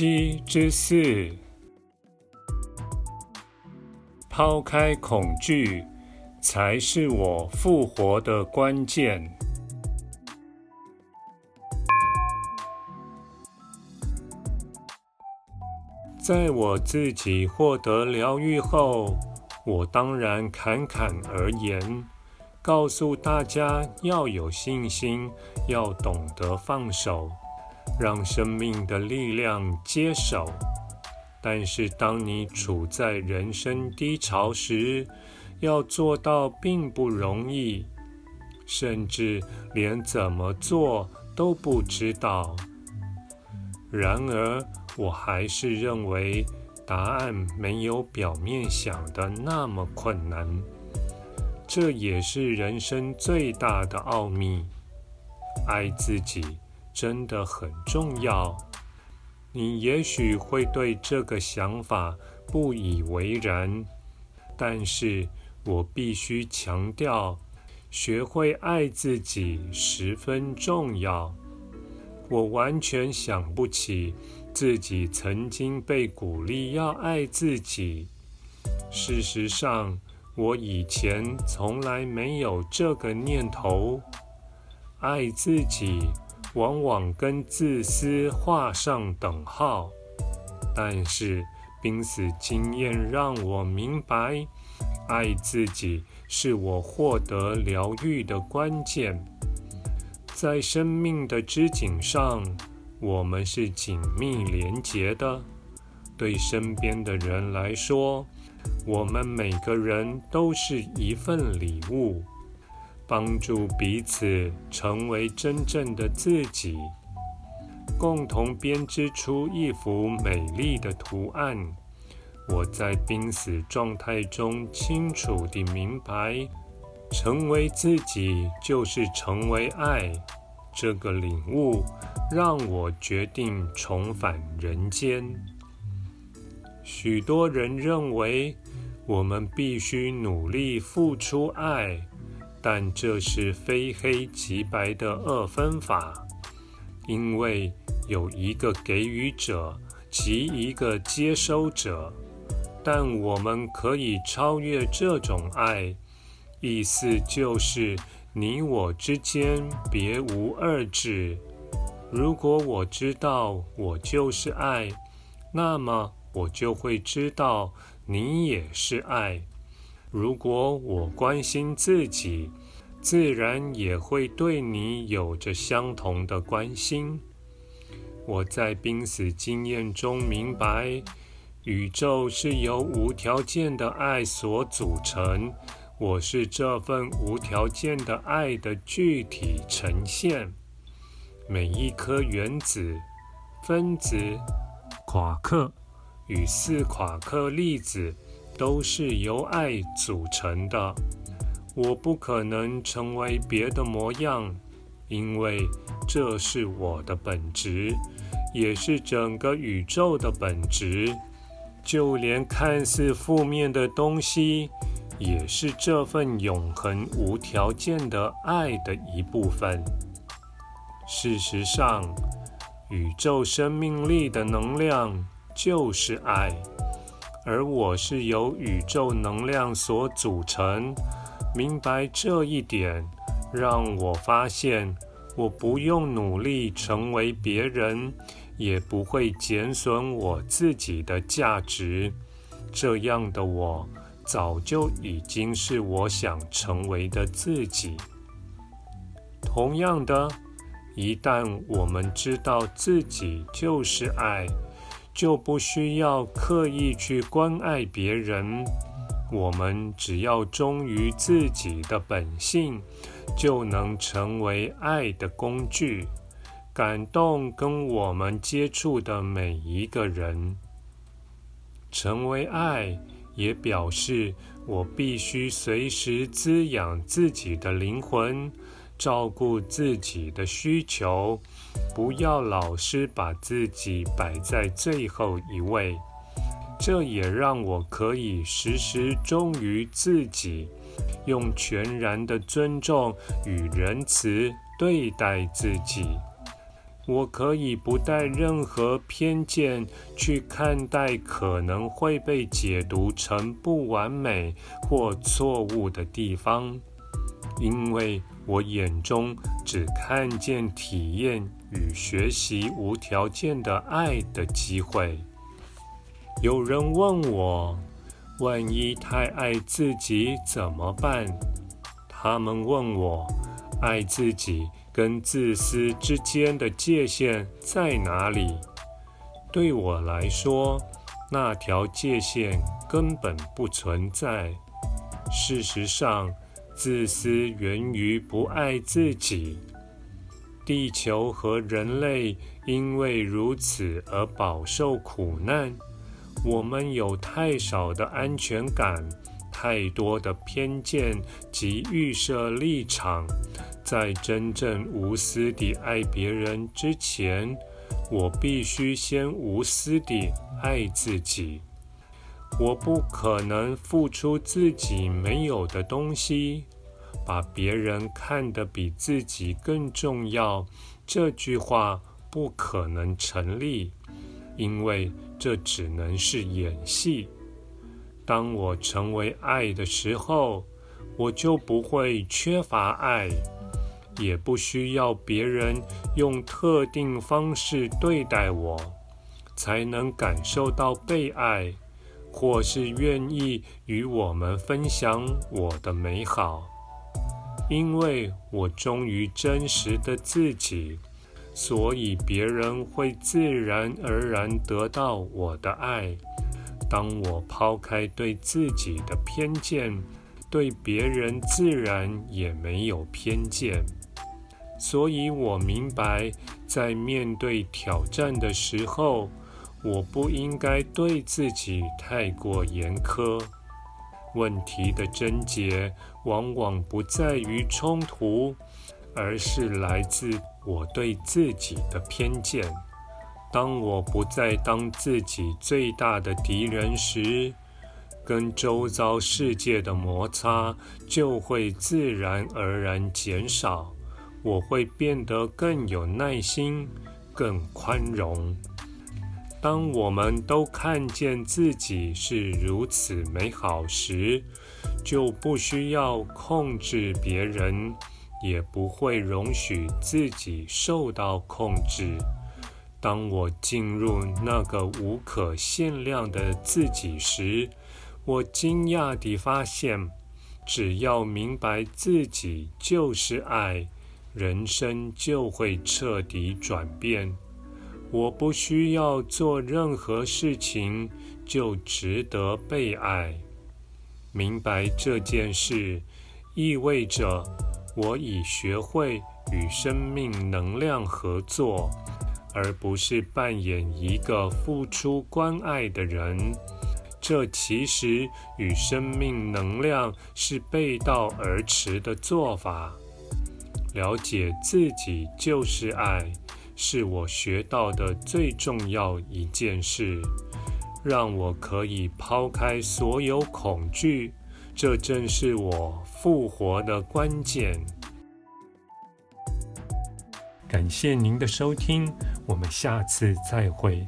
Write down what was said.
七之四，抛开恐惧，才是我复活的关键。在我自己获得疗愈后，我当然侃侃而言，告诉大家要有信心，要懂得放手。让生命的力量接手，但是当你处在人生低潮时，要做到并不容易，甚至连怎么做都不知道。然而，我还是认为答案没有表面想的那么困难。这也是人生最大的奥秘，爱自己。真的很重要。你也许会对这个想法不以为然，但是我必须强调，学会爱自己十分重要。我完全想不起自己曾经被鼓励要爱自己。事实上，我以前从来没有这个念头。爱自己。往往跟自私画上等号，但是濒死经验让我明白，爱自己是我获得疗愈的关键。在生命的织锦上，我们是紧密连结的。对身边的人来说，我们每个人都是一份礼物。帮助彼此成为真正的自己，共同编织出一幅美丽的图案。我在濒死状态中清楚地明白，成为自己就是成为爱。这个领悟让我决定重返人间。许多人认为，我们必须努力付出爱。但这是非黑即白的二分法，因为有一个给予者及一个接收者。但我们可以超越这种爱，意思就是你我之间别无二致。如果我知道我就是爱，那么我就会知道你也是爱。如果我关心自己，自然也会对你有着相同的关心。我在濒死经验中明白，宇宙是由无条件的爱所组成，我是这份无条件的爱的具体呈现。每一颗原子、分子、夸克与四夸克粒子。都是由爱组成的。我不可能成为别的模样，因为这是我的本质，也是整个宇宙的本质。就连看似负面的东西，也是这份永恒无条件的爱的一部分。事实上，宇宙生命力的能量就是爱。而我是由宇宙能量所组成，明白这一点，让我发现我不用努力成为别人，也不会减损我自己的价值。这样的我，早就已经是我想成为的自己。同样的，一旦我们知道自己就是爱。就不需要刻意去关爱别人，我们只要忠于自己的本性，就能成为爱的工具，感动跟我们接触的每一个人。成为爱，也表示我必须随时滋养自己的灵魂，照顾自己的需求，不要老是把自己摆在最后一位。这也让我可以时时忠于自己，用全然的尊重与仁慈对待自己。我可以不带任何偏见去看待可能会被解读成不完美或错误的地方，因为我眼中只看见体验与学习无条件的爱的机会。有人问我，万一太爱自己怎么办？他们问我，爱自己跟自私之间的界限在哪里？对我来说，那条界限根本不存在。事实上，自私源于不爱自己。地球和人类因为如此而饱受苦难。我们有太少的安全感，太多的偏见及预设立场。在真正无私地爱别人之前，我必须先无私地爱自己。我不可能付出自己没有的东西，把别人看得比自己更重要。这句话不可能成立，因为。这只能是演戏。当我成为爱的时候，我就不会缺乏爱，也不需要别人用特定方式对待我，才能感受到被爱，或是愿意与我们分享我的美好。因为我忠于真实的自己。所以别人会自然而然得到我的爱。当我抛开对自己的偏见，对别人自然也没有偏见。所以我明白，在面对挑战的时候，我不应该对自己太过严苛。问题的症结往往不在于冲突。而是来自我对自己的偏见。当我不再当自己最大的敌人时，跟周遭世界的摩擦就会自然而然减少。我会变得更有耐心、更宽容。当我们都看见自己是如此美好时，就不需要控制别人。也不会容许自己受到控制。当我进入那个无可限量的自己时，我惊讶地发现，只要明白自己就是爱，人生就会彻底转变。我不需要做任何事情，就值得被爱。明白这件事，意味着。我已学会与生命能量合作，而不是扮演一个付出关爱的人。这其实与生命能量是背道而驰的做法。了解自己就是爱，是我学到的最重要一件事，让我可以抛开所有恐惧。这正是我复活的关键。感谢您的收听，我们下次再会。